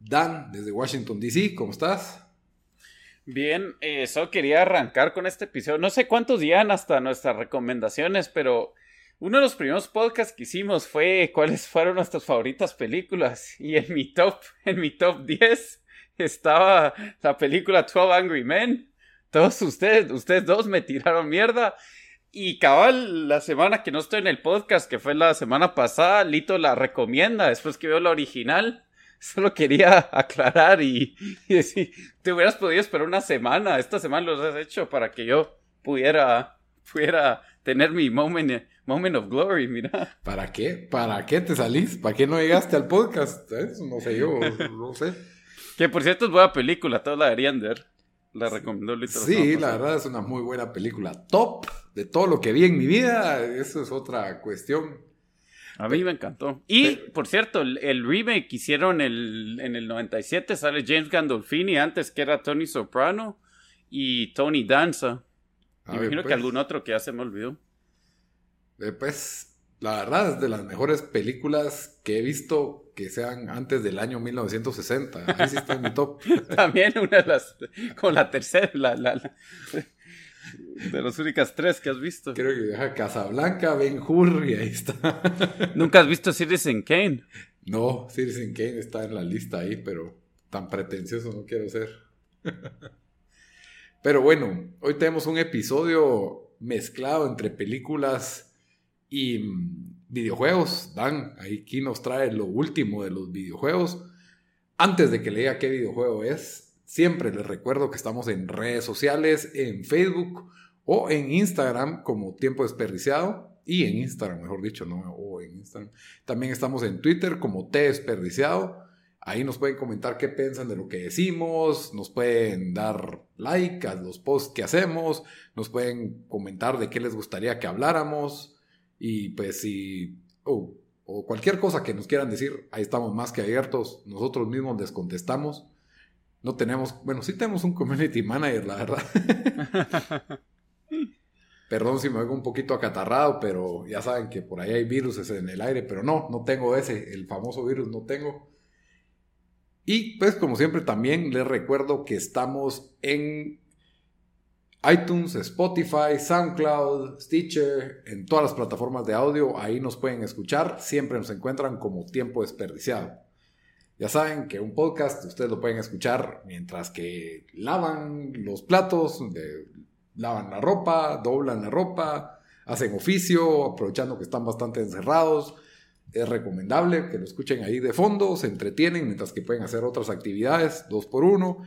Dan, desde Washington, D.C., ¿cómo estás? Bien, eh, solo quería arrancar con este episodio. No sé cuántos días hasta nuestras recomendaciones, pero uno de los primeros podcasts que hicimos fue cuáles fueron nuestras favoritas películas. Y en mi top, en mi top 10 estaba la película 12 Angry Men. Todos ustedes, ustedes dos me tiraron mierda. Y cabal, la semana que no estoy en el podcast, que fue la semana pasada, Lito la recomienda después que veo la original. Solo quería aclarar y, decir, te hubieras podido esperar una semana. Esta semana lo has hecho para que yo pudiera, pudiera tener mi moment, moment of glory, mira. ¿Para qué? ¿Para qué te salís? ¿Para qué no llegaste al podcast? No sé yo, no sé. Que por cierto es buena película, todos la deberían ver. La recomendó Sí, la verdad es una muy buena película. Top de todo lo que vi en mi vida. Eso es otra cuestión. A mí me encantó. Y, por cierto, el, remake que hicieron el, en el 97 sale James Gandolfini antes que era Tony Soprano y Tony Danza. Me imagino que pues. algún otro que ya se me olvidó. pues, la verdad es de las mejores películas que he visto que sean antes del año 1960. Ahí sí está en mi top. También una de las, con la tercera, la, la, de las únicas tres que has visto. Creo que deja Casablanca, Ben Hur y ahí está. ¿Nunca has visto Citizen Kane? No, Citizen Kane está en la lista ahí, pero tan pretencioso no quiero ser. Pero bueno, hoy tenemos un episodio mezclado entre películas y mm, videojuegos. Dan, aquí nos trae lo último de los videojuegos. Antes de que le diga qué videojuego es, siempre les recuerdo que estamos en redes sociales, en Facebook o en Instagram como Tiempo Desperdiciado. Y en Instagram, mejor dicho, no, o en Instagram. También estamos en Twitter como T Desperdiciado. Ahí nos pueden comentar qué piensan de lo que decimos, nos pueden dar like a los posts que hacemos, nos pueden comentar de qué les gustaría que habláramos. Y pues si, o cualquier cosa que nos quieran decir, ahí estamos más que abiertos. Nosotros mismos les contestamos. No tenemos, bueno, sí tenemos un community manager, la verdad. Perdón si me oigo un poquito acatarrado, pero ya saben que por ahí hay virus en el aire, pero no, no tengo ese, el famoso virus no tengo. Y pues como siempre también les recuerdo que estamos en iTunes, Spotify, SoundCloud, Stitcher, en todas las plataformas de audio, ahí nos pueden escuchar, siempre nos encuentran como tiempo desperdiciado. Ya saben que un podcast ustedes lo pueden escuchar mientras que lavan los platos, lavan la ropa, doblan la ropa, hacen oficio, aprovechando que están bastante encerrados. Es recomendable que lo escuchen ahí de fondo, se entretienen mientras que pueden hacer otras actividades, dos por uno.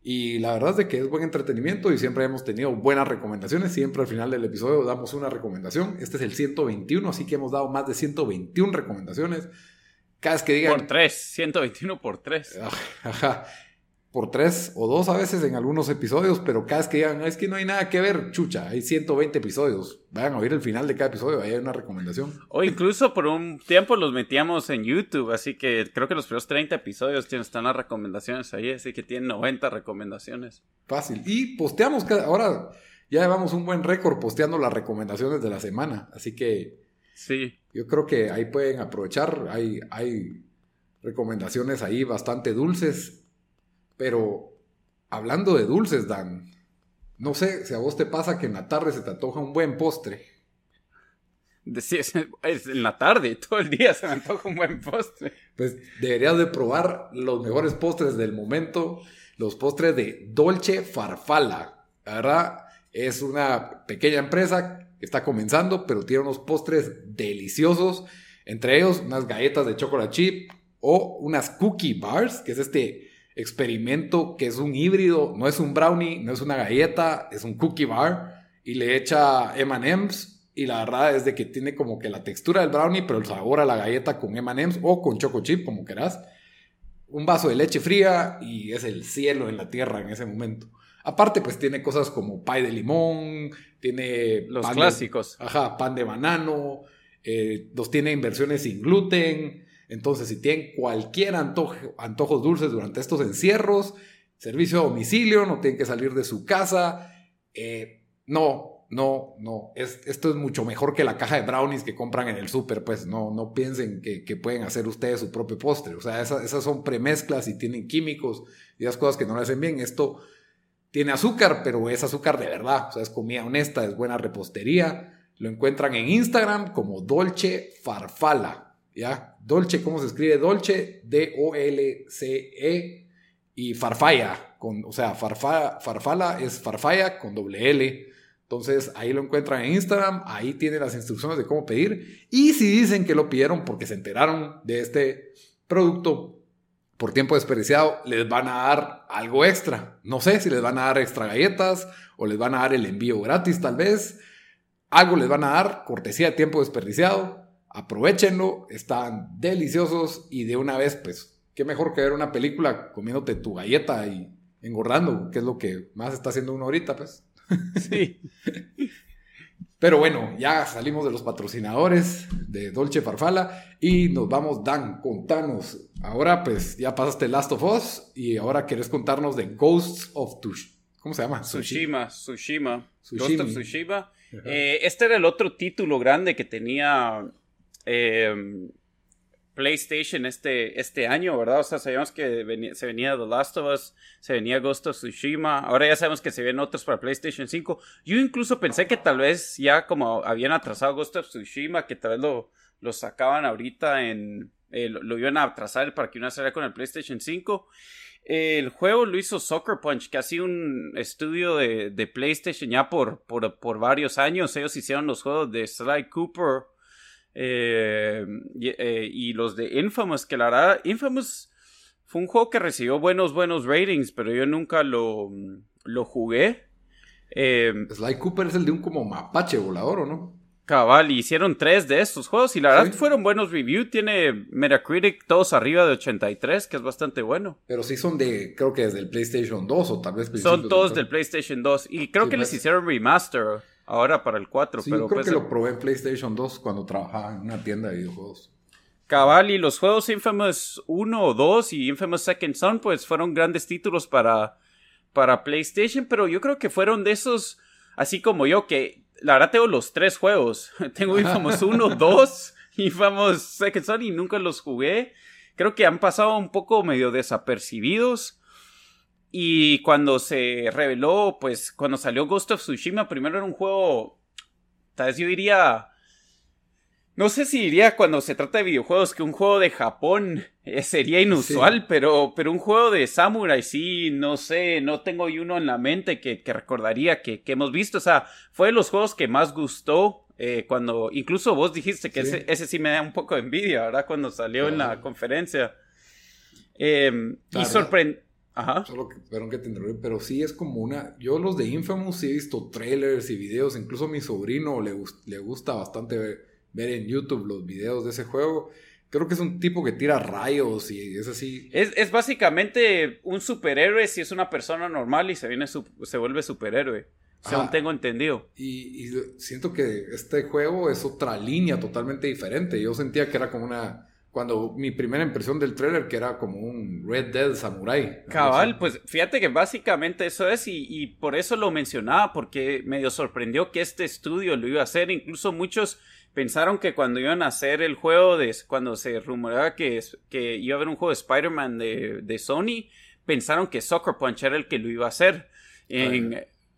Y la verdad es que es buen entretenimiento y siempre hemos tenido buenas recomendaciones. Siempre al final del episodio damos una recomendación. Este es el 121, así que hemos dado más de 121 recomendaciones. Cada vez que digan... Por 3, 121 por 3. Ajá, por 3 o 2 a veces en algunos episodios, pero cada vez que digan, es que no hay nada que ver, chucha, hay 120 episodios. Vayan a oír el final de cada episodio, ahí hay una recomendación. O incluso por un tiempo los metíamos en YouTube, así que creo que los primeros 30 episodios están las recomendaciones ahí, así que tienen 90 recomendaciones. Fácil. Y posteamos cada, ahora ya llevamos un buen récord posteando las recomendaciones de la semana, así que sí. Yo creo que ahí pueden aprovechar, hay, hay recomendaciones ahí bastante dulces, pero hablando de dulces, Dan, no sé si a vos te pasa que en la tarde se te antoja un buen postre. Sí, es, en la tarde, todo el día se me antoja un buen postre. Pues deberías de probar los mejores postres del momento, los postres de Dolce Farfalla. La verdad, es una pequeña empresa está comenzando, pero tiene unos postres deliciosos. Entre ellos, unas galletas de chocolate chip o unas cookie bars, que es este experimento que es un híbrido, no es un brownie, no es una galleta, es un cookie bar y le echa M&M's y la verdad es de que tiene como que la textura del brownie, pero el sabor a la galleta con M&M's o con choco chip, como quieras. un vaso de leche fría y es el cielo en la tierra en ese momento. Aparte, pues tiene cosas como pay de limón, tiene... Los clásicos. ajá, pan de banano, eh, los tiene inversiones sin gluten. Entonces, si tienen cualquier antojo, antojos dulces durante estos encierros, servicio a domicilio, no tienen que salir de su casa. Eh, no, no, no, esto es mucho mejor que la caja de brownies que compran en el súper, pues no, no piensen que, pueden hacer ustedes su propio postre, o sea, esas, son premezclas y tienen químicos y esas cosas que no le hacen bien. Esto tiene azúcar, pero es azúcar de verdad, o sea, es comida honesta, es buena repostería. Lo encuentran en Instagram como Dolce Farfala, ¿ya? Dolce, ¿cómo se escribe? Dolce, D-O-L-C-E y Farfalla, con, o sea, farfala es farfalla con doble L. Entonces ahí lo encuentran en Instagram, ahí tienen las instrucciones de cómo pedir. Y si dicen que lo pidieron porque se enteraron de este producto por tiempo desperdiciado, les van a dar algo extra. No sé si les van a dar extra galletas o les van a dar el envío gratis tal vez. Algo les van a dar, cortesía de tiempo desperdiciado. Aprovechenlo, están deliciosos y de una vez, pues, qué mejor que ver una película comiéndote tu galleta y engordando, que es lo que más está haciendo uno ahorita, pues. Sí. Pero bueno, ya salimos de los patrocinadores de Dolce Farfala y nos vamos, Dan, contanos. Ahora pues ya pasaste Last of Us y ahora quieres contarnos de Ghosts of Tush. ¿Cómo se llama? Tsushima, Tsushima. Ghost of Tsushima. Eh, este era el otro título grande que tenía eh, PlayStation este, este año, ¿verdad? O sea, sabíamos que se venía The Last of Us, se venía Ghost of Tsushima, ahora ya sabemos que se vienen otros para PlayStation 5. Yo incluso pensé que tal vez ya como habían atrasado Ghost of Tsushima, que tal vez lo, lo sacaban ahorita en... Eh, lo, iban a atrasar para que una saliera con el PlayStation 5. el juego lo hizo Soccer Punch, que ha sido un estudio de, de PlayStation ya por, por, por varios años. Ellos hicieron los juegos de Sly Cooper, eh, eh, y, los de Infamous, que la verdad, Infamous fue un juego que recibió buenos, buenos ratings, pero yo nunca lo, lo jugué. Eh, Sly Cooper es el de un como mapache volador, ¿o no? Cabal, hicieron tres de estos juegos y la verdad fueron buenos reviews. Tiene Metacritic todos arriba de 83, que es bastante bueno. Pero sí son de, creo que desde el PlayStation 2 o tal vez. Son todos del PlayStation 2 y creo que les pues. hicieron remaster ahora para el 4. Sí, pero creo pues que lo probé en PlayStation 2 cuando trabajaba en una tienda de videojuegos. Cabal, y los juegos Infamous 1 o 2 y Infamous Second Son, pues fueron grandes títulos para, para PlayStation, pero yo creo que fueron de esos, así como yo, que la verdad tengo los tres juegos. tengo Infamous 1, 2, Infamous Second Son y nunca los jugué. Creo que han pasado un poco medio desapercibidos. Y cuando se reveló, pues cuando salió Ghost of Tsushima, primero era un juego, tal vez yo diría, no sé si diría cuando se trata de videojuegos que un juego de Japón eh, sería inusual, pero, pero un juego de Samurai sí, no sé, no tengo uno en la mente que, recordaría que, hemos visto. O sea, fue de los juegos que más gustó eh, cuando, incluso vos dijiste que Ese, sí me da un poco de envidia, ¿verdad? Cuando salió en la conferencia. Em, y sorprendió Ajá. Solo que, perdón que te pero sí es como una. Yo los de Infamous sí he visto trailers y videos. Incluso a mi sobrino le, le gusta bastante ver, en YouTube los videos de ese juego. Creo que es un tipo que tira rayos y es así. Es, básicamente un superhéroe si es una persona normal y se, viene se vuelve superhéroe. Según tengo entendido. y, siento que este juego es otra línea totalmente diferente. Yo sentía que era como una cuando mi primera impresión del trailer que era como un Red Dead Samurai. Cabal, pues fíjate que básicamente eso es y, por eso lo mencionaba porque medio sorprendió que este estudio lo iba a hacer, incluso muchos pensaron que cuando iban a hacer el juego de cuando se rumoreaba que, que iba a haber un juego de Spider-Man de, Sony, pensaron que Soccer Punch era el que lo iba a hacer.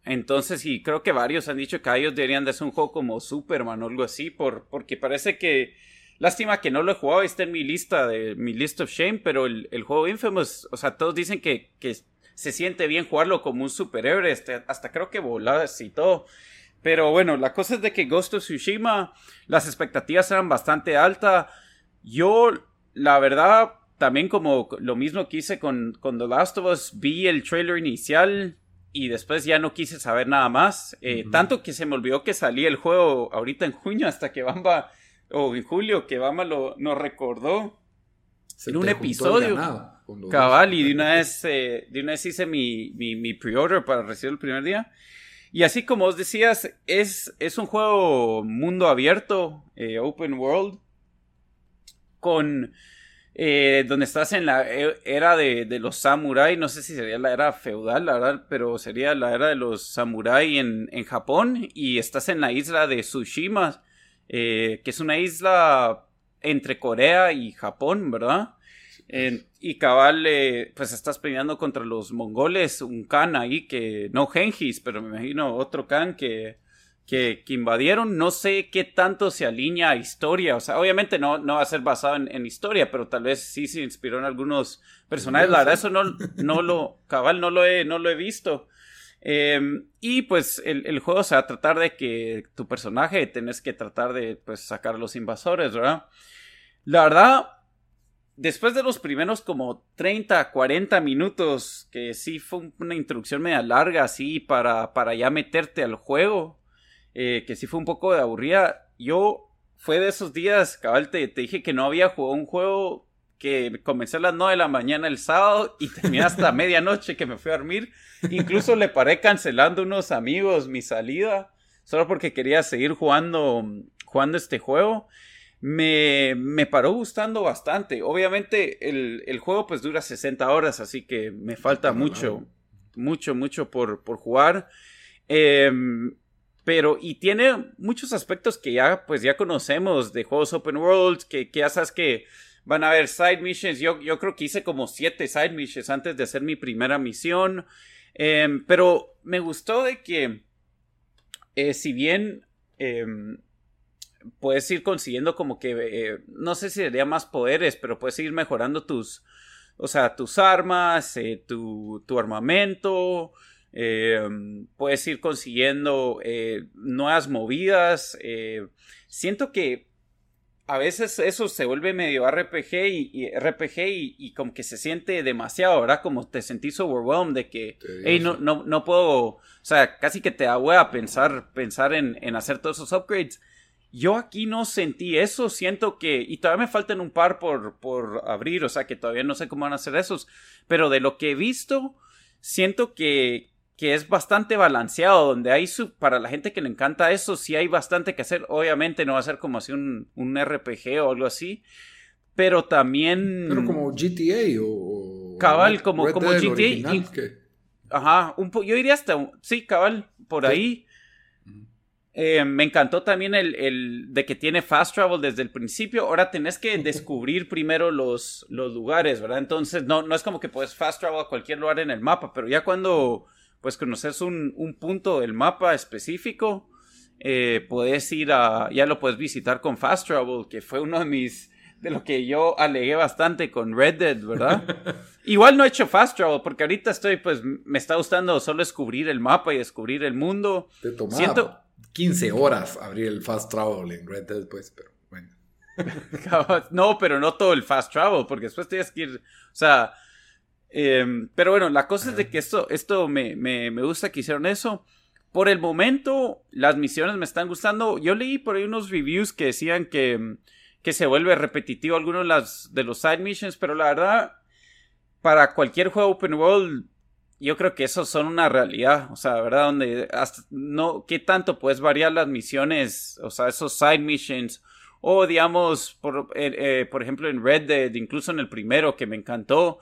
entonces, y creo que varios han dicho que ellos deberían de hacer un juego como Superman o algo así, por, porque parece que Lástima que no lo he jugado, está en mi lista de mi list of shame, pero el, juego Infamous, o sea, todos dicen que, se siente bien jugarlo como un superhéroe, este, hasta creo que voladas y todo. Pero bueno, la cosa es de que Ghost of Tsushima, las expectativas eran bastante altas. Yo, la verdad, también como lo mismo que hice con, con The Last of Us, vi el trailer inicial y después ya no quise saber nada más. Eh, tanto que se me olvidó que salía el juego ahorita en junio hasta que Bamba o en julio que Bama lo, nos recordó. en un episodio. Cabal, y de una vez, eh, de una vez hice mi, mi, mi pre-order para recibir el primer día. Y así como os decías, es, es un juego mundo abierto, eh, open world, con eh, donde estás en la e, era de, de los samuráis, no sé si sería la era feudal, la verdad, pero sería la era de los samuráis en, en Japón, y estás en la isla de Tsushima, eh, que es una isla entre Corea y Japón, ¿verdad? y cabal, eh, pues estás peleando contra los mongoles, un Khan ahí que, no Genghis, pero me imagino otro Khan que, que, invadieron. No sé qué tanto se alinea a historia. O sea, obviamente no, no va a ser basado en, historia, pero tal vez sí se inspiró en algunos personajes. La verdad, eso no, no lo, cabal, no lo he, no lo he visto. Em, y pues el, juego se va a tratar de que tu personaje tenés que tratar de pues, sacar a los invasores, ¿verdad? La verdad, después de los primeros como 30, 40 minutos, que sí fue una introducción media larga, así, para, para ya meterte al juego, eh, que sí fue un poco de aburrida. Yo fue de esos días, cabal, te, dije que no había jugado un juego que comencé a las 9 de la mañana el sábado y terminé hasta medianoche que me fui a dormir. Incluso le paré cancelando unos amigos mi salida, solo porque quería seguir jugando, jugando este juego. Me, me paró gustando bastante. Obviamente el, el, juego pues dura 60 horas, así que me falta mucho, mucho, mucho por, por jugar. Eh, pero, y tiene muchos aspectos que ya, pues ya conocemos de juegos open world, que, que ya sabes que van a haber side missions. Yo, yo creo que hice como siete side missions antes de hacer mi primera misión. Em, pero me gustó de que, eh, si bien em, puedes ir consiguiendo como que, eh, no sé si sería más poderes, pero puedes ir mejorando tus, o sea, tus armas, eh, tu, tu armamento, eh, puedes ir consiguiendo nuevas movidas. Siento que a veces eso se vuelve medio RPG y, RPG y, como que se siente demasiado, ¿verdad? Como te sentís overwhelmed de que, hey, no, no, no puedo, o sea, casi que te da a pensar, pensar en, en hacer todos esos upgrades. Yo aquí no sentí eso, siento que, y todavía me faltan un par por, por abrir, o sea que todavía no sé cómo van a hacer esos, pero de lo que he visto, siento que, que es bastante balanceado, donde hay su, para la gente que le encanta eso, sí hay bastante que hacer. Obviamente no va a ser como así un, un RPG o algo así, pero también... Pero como GTA o... Cabal, como, como GTA. Ajá, un yo diría hasta, sí, cabal, por ahí. Eh, me encantó también el, el, de que tiene fast travel desde el principio. Ahora tenés que descubrir primero los, los lugares, ¿verdad? Entonces no, no es como que puedes fast travel a cualquier lugar en el mapa, pero ya cuando pues conoces un, un punto del mapa específico, eh, puedes ir a, ya lo puedes visitar con Fast Travel, que fue uno de mis, de lo que yo alegué bastante con Red Dead, ¿verdad? Igual no he hecho Fast Travel, porque ahorita estoy, pues, me está gustando solo descubrir el mapa y descubrir el mundo. Te tomaba Siento... 15 horas abrir el Fast Travel en Red Dead, pues, pero bueno. no, pero no todo el Fast Travel, porque después tienes que ir, o sea, Em, pero bueno, la cosa es de que esto, esto me, me, me, gusta que hicieron eso. Por el momento, las misiones me están gustando. Yo leí por ahí unos reviews que decían que, que se vuelve repetitivo algunos de, las, de los side missions, pero la verdad, para cualquier juego open world, yo creo que esos son una realidad. O sea, ¿verdad? Donde hasta no, ¿qué tanto puedes variar las misiones? O sea, esos side missions. O digamos, por, eh, eh, por ejemplo, en Red Dead, incluso en el primero que me encantó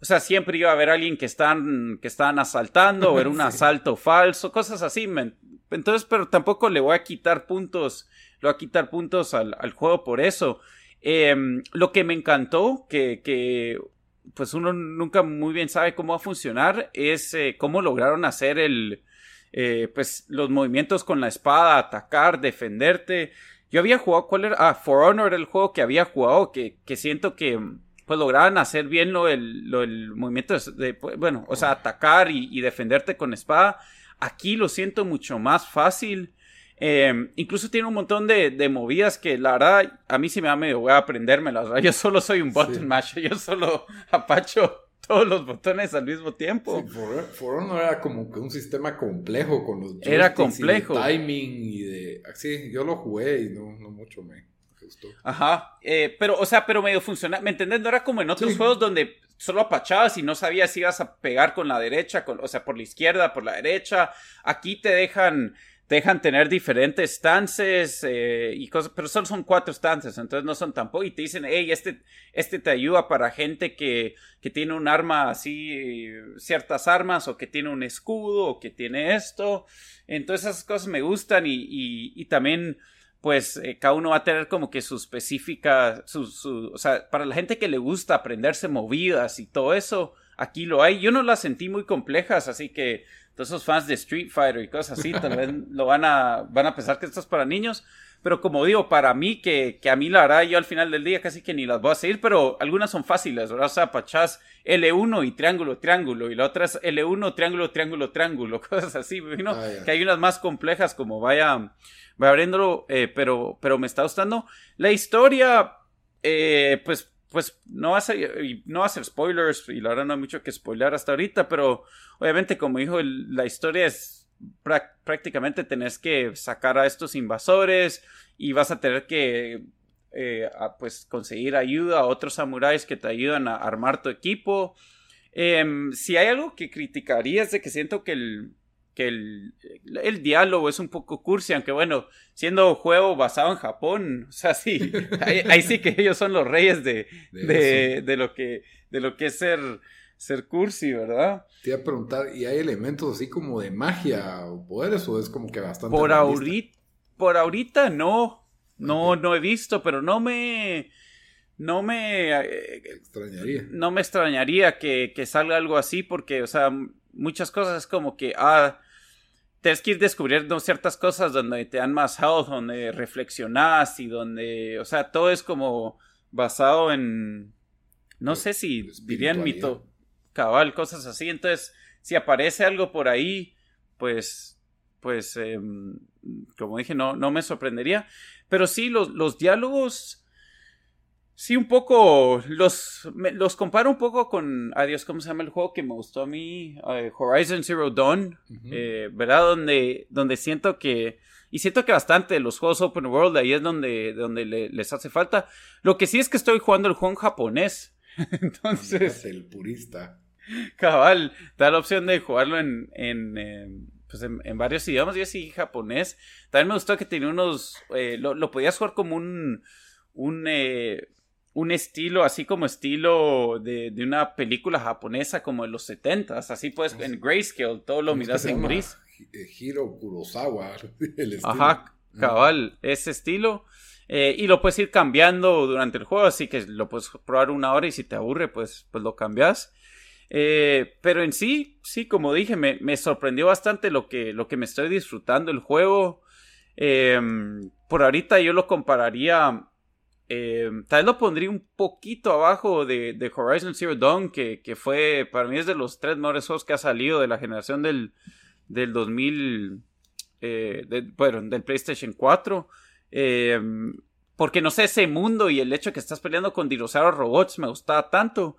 o sea, siempre iba a haber alguien que están, que están asaltando o era un asalto falso, cosas así. Entonces, pero tampoco le voy a quitar puntos, le voy a quitar puntos al, juego por eso. Em, lo que me encantó, que, que pues uno nunca muy bien sabe cómo va a funcionar, es eh, cómo lograron hacer el, eh, pues los movimientos con la espada, atacar, defenderte. Yo había jugado, ¿cuál era? Ah, For Honor era el juego que había jugado, que, que siento que pues lograban hacer bien lo el, lo el movimiento de, pues, bueno, o sea, atacar y, defenderte con espada. Aquí lo siento mucho más fácil. Eh, incluso tiene un montón de, de, movidas que la verdad a mí sí me da medio voy a aprendérmelas. Yo solo soy un button masher, yo solo apacho todos los botones al mismo tiempo. Sí, For, Honor era como que un sistema complejo con los era complejo. timing y de así, yo lo jugué y no, no mucho me Ajá, eh, pero, o sea, pero medio funciona, ¿me entendés? No era como en otros juegos donde solo apachabas y no sabías si ibas a pegar con la derecha, con, o sea, por la izquierda, por la derecha. Aquí te dejan dejan tener diferentes stances eh, y cosas, pero solo son cuatro stances, entonces no son tampoco, y te dicen, hey, este, este te ayuda para gente que, que tiene un arma así, ciertas armas, o que tiene un escudo, o que tiene esto, entonces esas cosas me gustan y, y, también pues eh, cada uno va a tener como que su específica, su, su, o sea, para la gente que le gusta aprenderse movidas y todo eso, aquí lo hay. Yo no las sentí muy complejas, así que todos esos fans de Street Fighter y cosas así, tal vez lo van a, van a pensar que esto es para niños. Pero como digo, para mí, que, que a mí la hará yo al final del día casi que ni las voy a seguir, pero algunas son fáciles, ¿verdad? O sea, pachás L1 y triángulo, triángulo, y la otra es L1, triángulo, triángulo, triángulo, cosas así, ¿no? Ah, que hay unas más complejas como vaya, vaya abriéndolo, eh, pero, pero me está gustando. La historia, eh, pues pues no va a ser, no va a ser spoilers, y la verdad no hay mucho que spoiler hasta ahorita, pero obviamente como dijo, la historia es prácticamente tenés que sacar a estos invasores y vas a tener que eh, pues conseguir ayuda a otros samuráis que te ayudan a armar tu equipo. Em, si hay algo que criticaría es de que siento que el, que el, el, diálogo es un poco cursi, aunque bueno, siendo juego basado en Japón, o sea, sí, ahí, sí que ellos son los reyes de, de, lo, que, de lo que es ser, ser cursi, ¿verdad? Te iba a preguntar, ¿y hay elementos así como de magia o poderes o es como que bastante... Por, ahorita, por ahorita no, no, no he visto, pero no me... No me eh, extrañaría. No me extrañaría que, que salga algo así porque, o sea, muchas cosas es como que, ah, tienes que ir descubriendo ciertas cosas donde te dan más health, donde reflexionas y donde, o sea, todo es como basado en, no sé si dirían mito cabal, cosas así. Entonces, si aparece algo por ahí, pues, pues, em, como dije, no, no me sorprendería. Pero sí, los, los diálogos Sí, un poco. Los, los comparo un poco con. Adiós, ¿cómo se llama el juego que me gustó a mí? Eh, Horizon Zero Dawn. Eh, ¿Verdad? Donde, donde siento que. Y siento que bastante los juegos Open World ahí es donde, donde les hace falta. Lo que sí es que estoy jugando el juego en japonés. Entonces. el purista. Cabal, da la opción de jugarlo en. en pues en, varios idiomas. Yo sí japonés. También me gustó que tenía unos. Eh, lo, lo, podías jugar como un. Un un estilo así como estilo de, una película japonesa como de los 70 así pues en grayscale todo lo miras en gris eh, Hiro Kurosawa el estilo. ajá cabal ese estilo eh, y lo puedes ir cambiando durante el juego así que lo puedes probar una hora y si te aburre pues, pues lo cambias eh, pero en sí sí como dije me, me, sorprendió bastante lo que, lo que me estoy disfrutando el juego em, por ahorita yo lo compararía eh, tal vez lo pondría un poquito abajo de, Horizon Zero Dawn, que, fue, para mí es de los tres mejores juegos que ha salido de la generación del, del 2000, eh, bueno, del PlayStation 4. Eh, porque no sé, ese mundo y el hecho de que estás peleando con dinosaurios robots me gustaba tanto.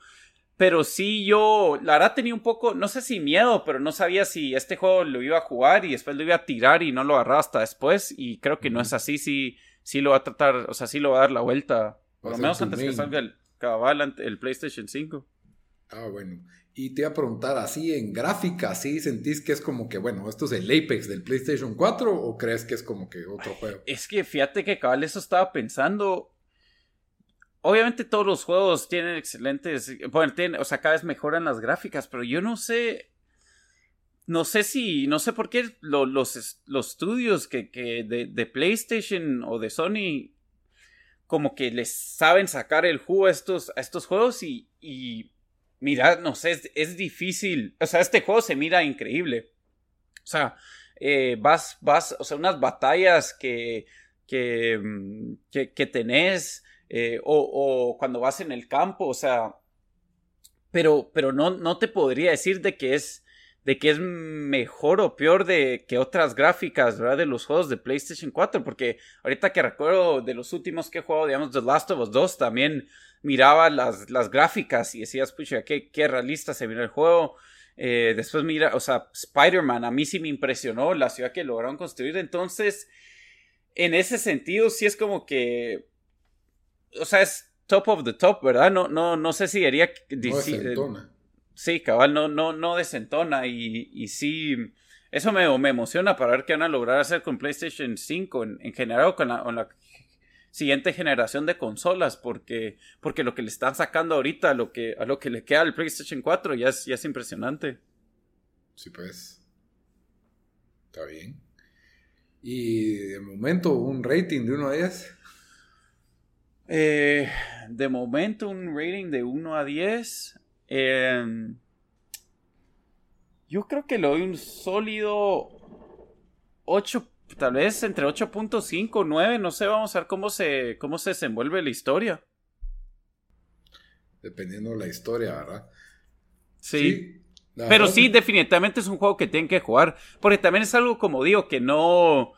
Pero sí, yo, la verdad tenía un poco, no sé si miedo, pero no sabía si este juego lo iba a jugar y después lo iba a tirar y no lo agarraba hasta después. Y creo que no es así, sí sí lo va a tratar, o sea, sí lo va a dar la vuelta, por lo menos antes que salga el cabal, el PlayStation 5. Ah, bueno. Y te iba a preguntar, así en gráfica, ¿sí sentís que es como que, bueno, esto es el Apex del PlayStation 4 o crees que es como que otro juego? Es que fíjate que cabal eso estaba pensando. Obviamente todos los juegos tienen excelentes, o sea, cada vez mejoran las gráficas, pero yo no sé, no sé si, no sé por qué los, los estudios que, que de, de, PlayStation o de Sony como que les saben sacar el jugo a estos, a estos juegos y, y mira, no sé, es, difícil. O sea, este juego se mira increíble. O sea, eh, vas, vas, o sea, unas batallas que, que, mm, que, tenés eh, o, cuando vas en el campo, o sea, pero, pero no, no te podría decir de que es de que es mejor o peor de que otras gráficas, ¿verdad? De los juegos de PlayStation 4, porque ahorita que recuerdo de los últimos que he jugado, digamos, The Last of Us 2, también miraba las, las gráficas y decías, pucha, qué, qué realista se mira el juego. Eh, después mira, o sea, Spider-Man, a mí sí me impresionó la ciudad que lograron construir, entonces, en ese sentido, sí es como que o sea, es top of the top, ¿verdad? No, no, no sé si diría... No desentona. Sí, cabal, no, no, no desentona y, y sí... Eso me, me, emociona para ver qué van a lograr hacer con PlayStation 5 en, en general con la, con la siguiente generación de consolas porque, porque lo que le están sacando ahorita a lo que, a lo que le queda al PlayStation 4 ya es, ya es impresionante. Sí, pues. Está bien. Y de momento, un rating de 1 a 10. Eh, de momento, un rating de 1 a 10. Em, yo creo que le doy un sólido 8 tal vez entre 8.5, 9, no sé, vamos a ver cómo se, cómo se desenvuelve la historia. Dependiendo de la historia, ¿verdad? Sí. Pero sí, definitivamente es un juego que tienen que jugar. Porque también es algo como digo, que no.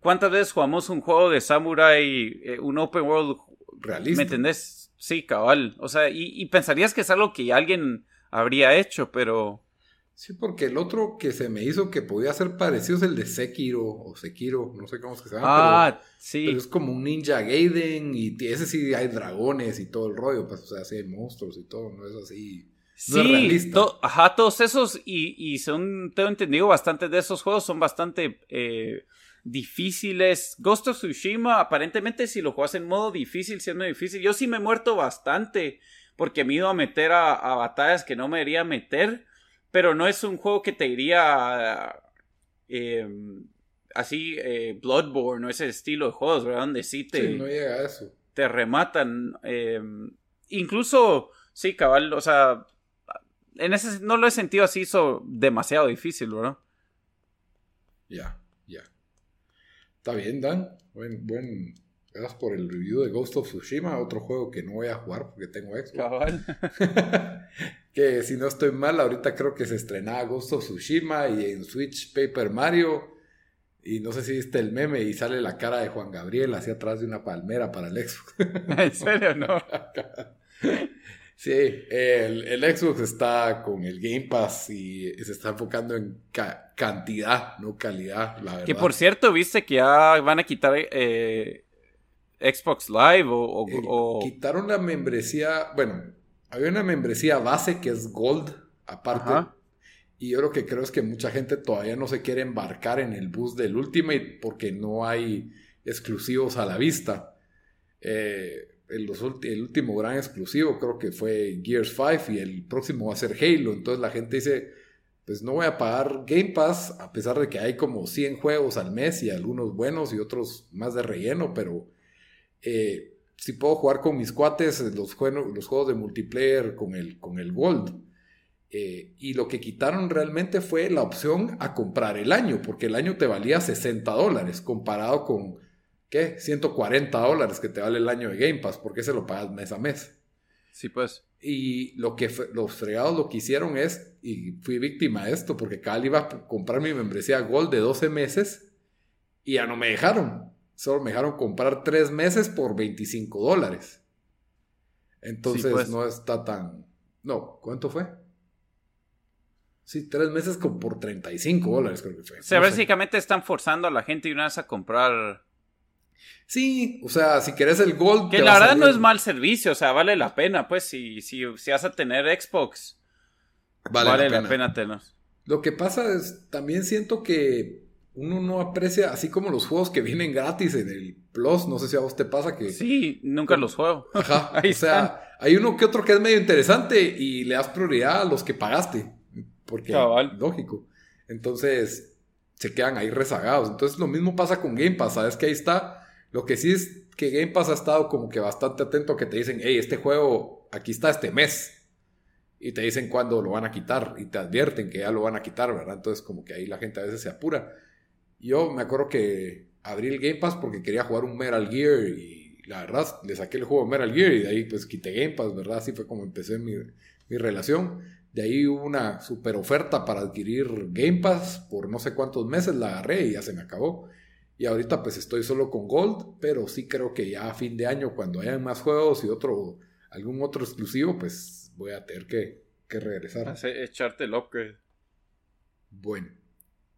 ¿Cuántas veces jugamos un juego de Samurai, eh, un open world? Realista. ¿Me entendés? Sí, cabal. O sea, y, y pensarías que es algo que alguien habría hecho, pero Sí, porque el otro que se me hizo que podía ser parecido es el de Sekiro o Sekiro, no sé cómo se llama. Ah, sí. Pero es como un Ninja Gaiden y ese sí hay dragones y todo el rollo, pues, o sea, sí hay monstruos y todo, no es así. Sí, ajá, todos esos y, y son, tengo entendido, bastantes de esos juegos son bastante eh, difíciles. Ghost of Tsushima, aparentemente si lo juegas en modo difícil, si es muy difícil. Yo sí me he muerto bastante porque me he ido a meter a, a batallas que no me debería meter pero no es un juego que te iría em, así eh, Bloodborne o ese estilo de juegos, ¿verdad? Donde sí te, no llega a eso. te rematan. Em, incluso, sí, cabal, o sea, en ese no lo he sentido así demasiado difícil, ¿verdad? Ya, ya. Está bien, Dan. Buen, buen, Gracias por el review de Ghost of Tsushima, otro juego que no voy a jugar porque tengo Xbox. Cabal. que si no estoy mal, ahorita creo que se estrenaba Ghost of Tsushima y en Switch Paper Mario. Y no sé si viste el meme y sale la cara de Juan Gabriel hacia atrás de una palmera para el Xbox. ¿En serio no? sí, el, el, Xbox está con el Game Pass y se está enfocando en cantidad, no calidad, la verdad. Que por cierto, viste que ya van a quitar eh, Xbox Live o, Quitaron la membresía, bueno, había una membresía base que es Gold, aparte. Y yo lo que creo es que mucha gente todavía no se quiere embarcar en el bus del Ultimate porque no hay exclusivos a la vista. Eh, el, último gran exclusivo creo que fue Gears 5 y el próximo va a ser Halo. Entonces la gente dice, pues no voy a pagar Game Pass a pesar de que hay como 100 juegos al mes y algunos buenos y otros más de relleno, pero eh, si puedo jugar con mis cuates los, juegos, los juegos de multiplayer con el, con el Gold. Eh, y lo que quitaron realmente fue la opción a comprar el año, porque el año te valía 60 dólares comparado con, ¿qué? 140 dólares que te vale el año de Game Pass, porque se lo pagas mes a mes. Sí, pues. Y lo que los fregados lo que hicieron es, y fui víctima de esto, porque cada iba a comprar mi membresía Gold de 12 meses y ya no me dejaron. Solo me dejaron comprar tres meses por 25 dólares. Entonces pues. no está tan... No, ¿cuánto fue? Sí, tres meses como por 35 dólares creo que fue. O sea, básicamente están forzando a la gente y una vez a comprar... Sí, o sea, si quieres el Gold... Que la verdad no es mal servicio, o sea, vale la pena, pues, si, si, si vas a tener Xbox, vale, la pena, la pena Lo que pasa es, también siento que uno no aprecia, así como los juegos que vienen gratis en el Plus, no sé si a vos te pasa que... Sí, nunca los juego. Ajá, o sea, hay uno que otro que es medio interesante y le das prioridad a los que pagaste, porque lógico. Entonces, se quedan ahí rezagados. Entonces, lo mismo pasa con Game Pass, ¿sabes? Que ahí está, lo que sí es que Game Pass ha estado como que bastante atento que te dicen, hey, este juego, aquí está este mes. Y te dicen cuándo lo van a quitar y te advierten que ya lo van a quitar, ¿verdad? Entonces, como que ahí la gente a veces se apura. Yo me acuerdo que abrí el Game Pass porque quería jugar un Metal Gear y la verdad le saqué el juego Metal Gear y de ahí pues quité Game Pass, ¿verdad? Así fue como empecé mi, mi relación. De ahí hubo una super oferta para adquirir Game Pass por no sé cuántos meses, la agarré y ya se me acabó. Y ahorita pues estoy solo con Gold, pero sí creo que ya a fin de año cuando hayan más juegos y otro algún otro exclusivo, pues voy a tener que, que regresar. echarte el upgrade. Bueno.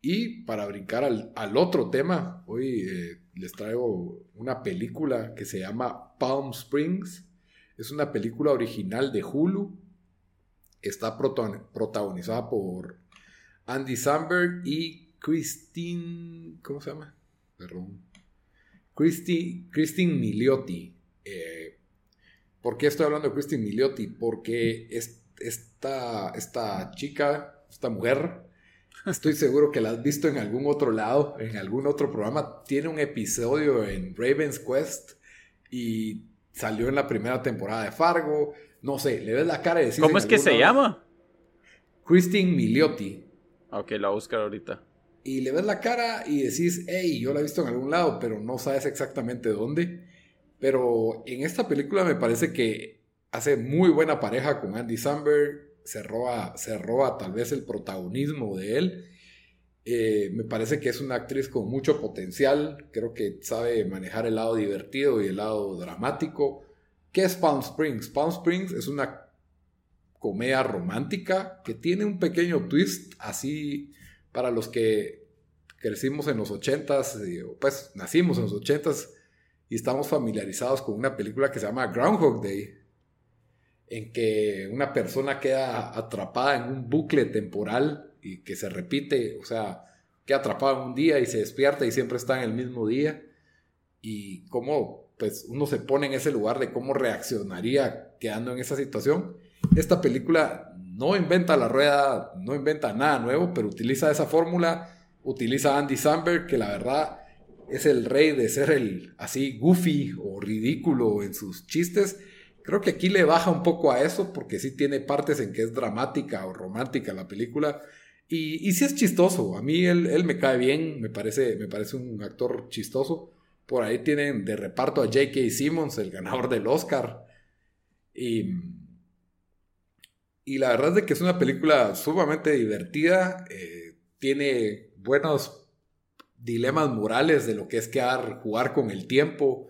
Y para brincar al, otro tema, hoy eh, les traigo una película que se llama Palm Springs. Es una película original de Hulu. Está protagonizada por Andy Samberg y Christine. ¿Cómo se llama? Perdón. Christine, Christine Miliotti. Eh, ¿Por qué estoy hablando de Christine Miliotti? Porque esta, esta chica, esta mujer, estoy seguro que la has visto en algún otro lado, en algún otro programa. Tiene un episodio en Raven's Quest y salió en la primera temporada de Fargo. No sé, le ves la cara y decís. ¿Cómo es que se llama? Christine Miliotti. Ok, la voy a buscar ahorita. Y le ves la cara y decís, hey, yo la he visto en algún lado, pero no sabes exactamente dónde. Pero en esta película me parece que hace muy buena pareja con Andy Samberg. Se roba, se roba tal vez el protagonismo de él. Eh, me parece que es una actriz con mucho potencial. Creo que sabe manejar el lado divertido y el lado dramático. ¿Qué es Palm Springs? Palm Springs es una comedia romántica que tiene un pequeño twist así para los que crecimos en los ochentas, pues nacimos en los ochentas y estamos familiarizados con una película que se llama Groundhog Day, en que una persona queda atrapada en un bucle temporal y que se repite, o sea, queda atrapada un día y se despierta y siempre está en el mismo día y cómo pues uno se pone en ese lugar de cómo reaccionaría quedando en esa situación. Esta película no inventa la rueda, no inventa nada nuevo, pero utiliza esa fórmula, utiliza a Andy Samberg, que la verdad es el rey de ser el así goofy o ridículo en sus chistes. Creo que aquí le baja un poco a eso porque sí tiene partes en que es dramática o romántica la película. Y, y sí es chistoso. A mí él, me cae bien, me parece, me parece un actor chistoso. Por ahí tienen de reparto a J.K. Simmons, el ganador del Oscar. Y y la verdad es de que es una película sumamente divertida. Eh, tiene buenos dilemas morales de lo que es quedar, jugar con el tiempo.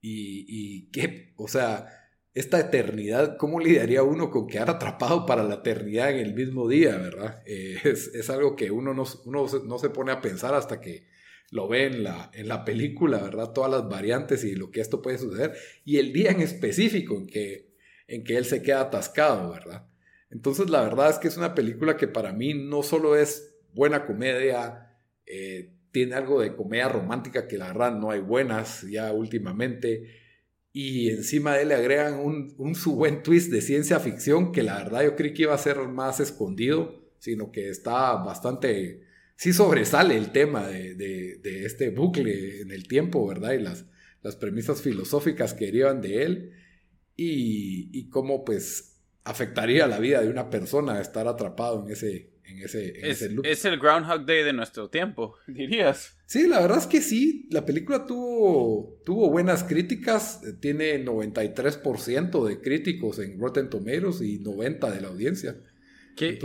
Y, y qué, o sea, esta eternidad, ¿cómo lidiaría uno con quedar atrapado para la eternidad en el mismo día, verdad? Eh, es, algo que uno no, uno no se pone a pensar hasta que lo ve en la, en la película, ¿verdad? Todas las variantes y lo que esto puede suceder. Y el día en específico en que, en que él se queda atascado, ¿verdad? Entonces la verdad es que es una película que para mí no solo es buena comedia, eh, tiene algo de comedia romántica que la verdad no hay buenas ya últimamente. Y encima de él le agregan un, un su buen twist de ciencia ficción que la verdad yo creí que iba a ser más escondido, sino que está bastante... Sí sobresale el tema de, de, este bucle en el tiempo, ¿verdad? Y las, las premisas filosóficas que derivan de él. Y, y cómo pues afectaría la vida de una persona estar atrapado en ese, en ese, es, Es el Groundhog Day de nuestro tiempo, dirías. Sí, la verdad es que sí. La película tuvo, tuvo buenas críticas. Tiene 93% de críticos en Rotten Tomatoes y 90% de la audiencia. ¿Qué,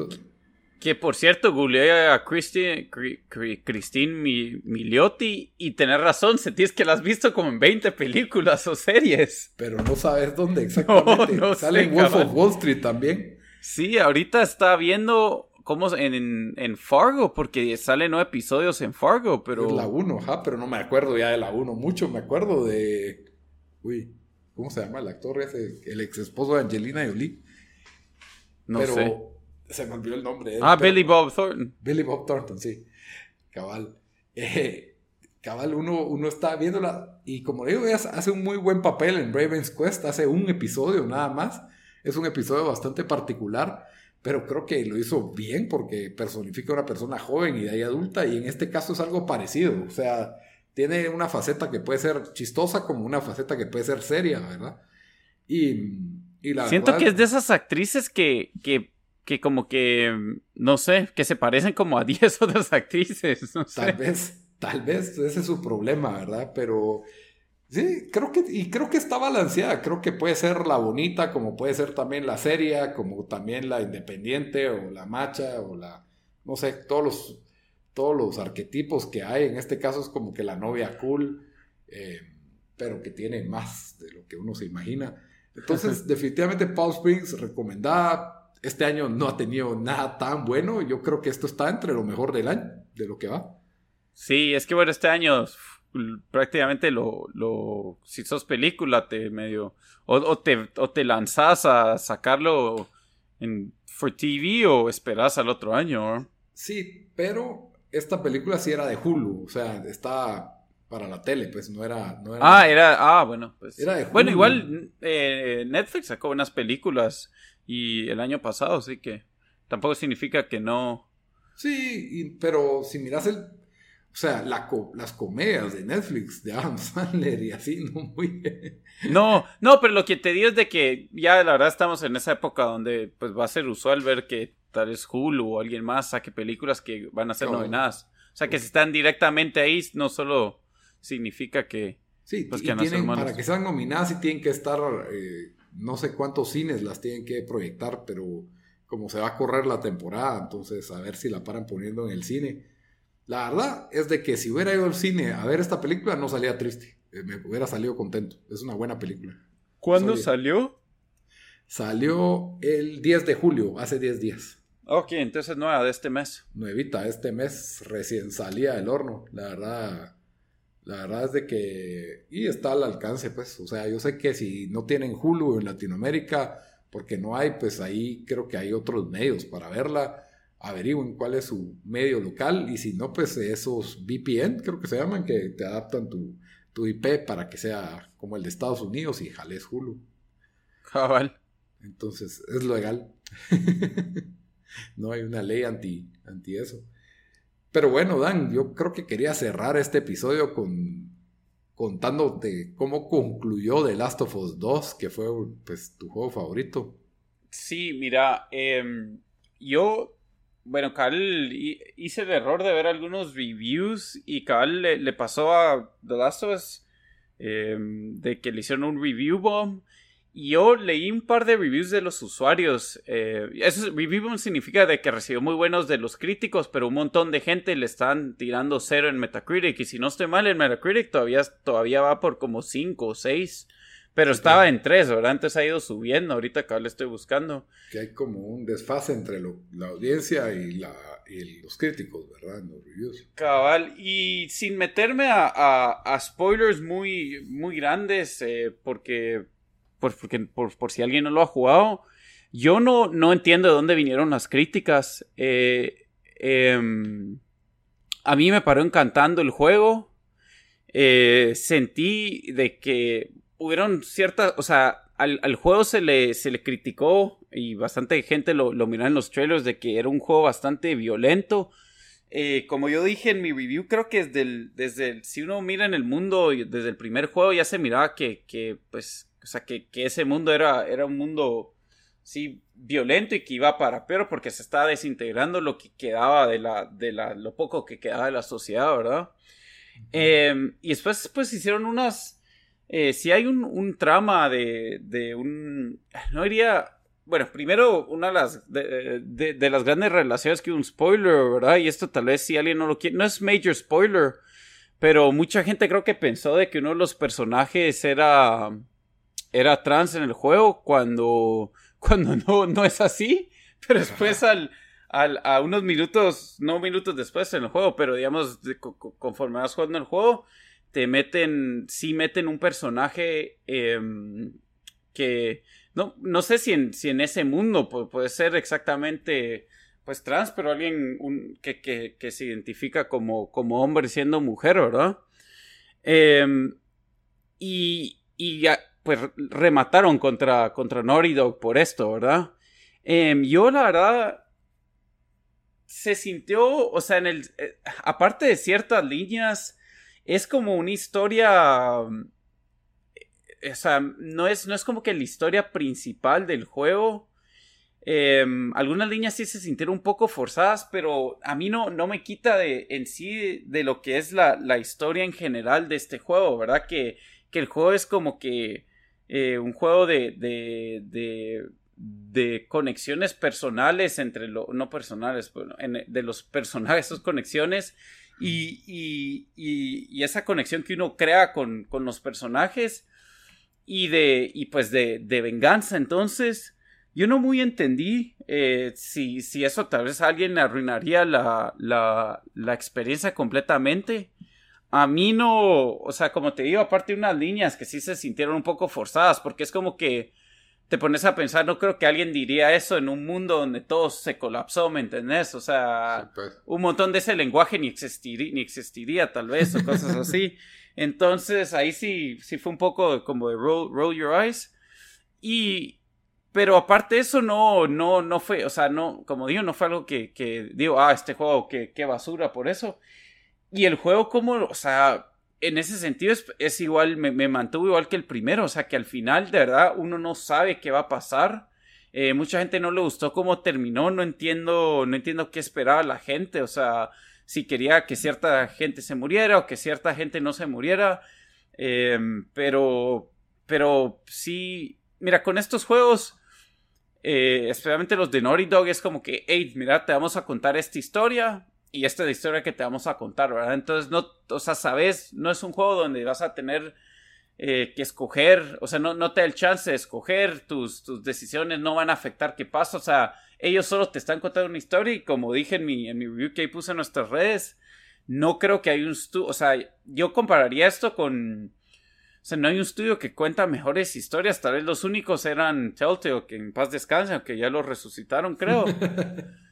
que por cierto, googleé a Christine, Christine Miliotti y tener razón, sentís que la has visto como en 20 películas o series. Pero no sabes dónde exactamente. No, Sale en Wolf of Wall Street también. Sí, ahorita está viendo cómo en, en, Fargo, porque salen nueve episodios en Fargo, pero... La 1, ajá, pero no me acuerdo ya de la 1 mucho, me acuerdo de... Uy, ¿cómo se llama el actor ese? El ex esposo de Angelina Jolie. No sé se me olvidó el nombre. ah, Billy Bob Thornton. Billy Bob Thornton, sí. Cabal. Eh, cabal, uno, uno está viéndola y como digo, hace un muy buen papel en Raven's Quest, hace un episodio nada más. Es un episodio bastante particular, pero creo que lo hizo bien porque personifica a una persona joven y de ahí adulta y en este caso es algo parecido. O sea, tiene una faceta que puede ser chistosa como una faceta que puede ser seria, ¿verdad? Y, y la Siento que es de esas actrices que, que que como que, no sé, que se parecen como a 10 otras actrices. No Tal vez, tal vez, ese es su problema, ¿verdad? Pero sí, creo que, y creo que está balanceada, creo que puede ser la bonita, como puede ser también la seria, como también la independiente o la macha o la, no sé, todos los, todos los arquetipos que hay, en este caso es como que la novia cool, eh, pero que tiene más de lo que uno se imagina. Entonces, definitivamente Paul Springs recomendada, este año no ha tenido nada tan bueno. Yo creo que esto está entre lo mejor del año, de lo que va. Sí, es que bueno, este año prácticamente lo, lo si sos película te medio o, te, o te lanzás a sacarlo en for TV o esperás al otro año. Sí, pero esta película sí era de Hulu, o sea, está para la tele, pues no era... No era ah, era... Ah, bueno, pues... Era de Hulu. Bueno, igual eh, Netflix sacó unas películas y el año pasado, así que tampoco significa que no... Sí, pero si miras el... O sea, las comedias de Netflix, de Adam Sandler y así, no muy... no, no, pero lo que te digo es de que ya la verdad estamos en esa época donde pues va a ser usual ver que tal vez Hulu o alguien más saque películas que van a ser nominadas. O sea, que si están directamente ahí, no solo significa que... Sí, pues, que tienen, para que sean nominadas y tienen que estar, eh, no sé cuántos cines las tienen que proyectar, pero como se va a correr la temporada, entonces a ver si la paran poniendo en el cine. La verdad es de que si hubiera ido al cine a ver esta película no salía triste, eh, me hubiera salido contento, es una buena película. ¿Cuándo salió? Salió el 10 de julio, hace 10 días. Ok, entonces nueva de este mes. Nuevita, este mes recién salía del horno. La verdad, la verdad es de que... Y está al alcance, pues. O sea, yo sé que si no tienen Hulu en Latinoamérica, porque no hay, pues ahí creo que hay otros medios para verla. Averigüen cuál es su medio local y si no, pues esos VPN, creo que se llaman, que te adaptan tu, tu IP para que sea como el de Estados Unidos y jales Hulu. Cabal. Entonces, es legal. no hay una ley anti, anti eso. Pero bueno, Dan, yo creo que quería cerrar este episodio con contándote cómo concluyó The Last of Us 2, que fue pues tu juego favorito. Sí, mira, em, yo, bueno, Cal hice el error de ver algunos reviews y Cal le, pasó a The Last of Us em, de que le hicieron un review bomb yo leí un par de reviews de los usuarios. Eh, eso review significa de que recibió muy buenos de los críticos, pero un montón de gente le están tirando cero en Metacritic. Y si no estoy mal, en Metacritic todavía, todavía va por como 5 o 6. Pero estaba en 3, ¿verdad? Antes ha ido subiendo. Ahorita acá le estoy buscando. Que hay como un desfase entre la audiencia y, los críticos, ¿verdad? En los reviews. Cabal. Y sin meterme a, spoilers muy, muy grandes, eh, porque por, porque, por, si alguien no lo ha jugado, yo no, no entiendo de dónde vinieron las críticas. Eh, em, a mí me paró encantando el juego. Eh, sentí de que hubieron ciertas, o sea, al, juego se le, se le criticó y bastante gente lo, lo miró en los trailers de que era un juego bastante violento. Eh, como yo dije en mi review, creo que desde el, desde si uno mira en el mundo, desde el primer juego ya se miraba que, que pues, o sea, que, ese mundo era, era un mundo, sí, violento y que iba para peor porque se estaba desintegrando lo que quedaba de la, de la, lo poco que quedaba de la sociedad, ¿verdad? Em, y después, pues, hicieron unas, eh, si hay un, un trama de, de un, no diría, bueno, primero, una de las, de, de, las grandes relaciones que un spoiler, ¿verdad? Y esto tal vez si alguien no lo quiere, no es major spoiler, pero mucha gente creo que pensó de que uno de los personajes era era trans en el juego cuando, cuando no, no es así. Pero después al, al, a unos minutos, no minutos después en el juego, pero digamos, conforme vas jugando el juego, te meten, sí meten un personaje em, que no, no sé si en, si en ese mundo puede, ser exactamente pues trans, pero alguien que, que, que, se identifica como, como hombre siendo mujer, ¿verdad? Em, y, y ya, pues remataron contra, contra Naughty por esto, ¿verdad? Em, yo la verdad se sintió, o sea, en el, eh, aparte de ciertas líneas, es como una historia, eh, o sea, no es, no es como que la historia principal del juego. Em, algunas líneas sí se sintieron un poco forzadas, pero a mí no, no me quita de, en sí de lo que es la, la historia en general de este juego, ¿verdad? Que, que el juego es como que eh, un juego de, de, de, conexiones personales entre los, no personales, de los personajes, esas conexiones y, esa conexión que uno crea con, con los personajes y de, y pues de venganza. Entonces, yo no muy entendí eh, si, si eso tal vez a alguien arruinaría la, la, la experiencia completamente. A mí no, o sea, como te digo, aparte de unas líneas que sí se sintieron un poco forzadas, porque es como que te pones a pensar, no creo que alguien diría eso en un mundo donde todo se colapsó, ¿me entendés? O sea, pues. un montón de ese lenguaje ni existiría, ni existiría tal vez, o cosas así. Entonces, ahí sí, sí fue un poco como de roll, roll your eyes. Y, pero aparte de eso, no, no, no fue, o sea, no, como digo, no fue algo que, que digo, ah, este juego, qué, qué basura por eso. Y el juego como, o sea, en ese sentido es, es igual, me, mantuvo igual que el primero, o sea, que al final, de verdad, uno no sabe qué va a pasar. Eh, mucha gente no le gustó cómo terminó, no entiendo, no entiendo qué esperaba la gente, o sea, si quería que cierta gente se muriera o que cierta gente no se muriera. Eh, pero, pero sí, mira, con estos juegos, eh, especialmente los de Naughty Dog, es como que, hey, mira, te vamos a contar esta historia y esta es la historia que te vamos a contar, ¿verdad? Entonces, no, o sea, sabes, no es un juego donde vas a tener eh, que escoger, o sea, no, no te da el chance de escoger, tus, tus decisiones no van a afectar qué pasa, o sea, ellos solo te están contando una historia y como dije en mi, en mi review que puse en nuestras redes, no creo que hay un estudio, o sea, yo compararía esto con, o sea, no hay un estudio que cuenta mejores historias, tal vez los únicos eran Telltale, que en paz descansen, que ya lo resucitaron, creo.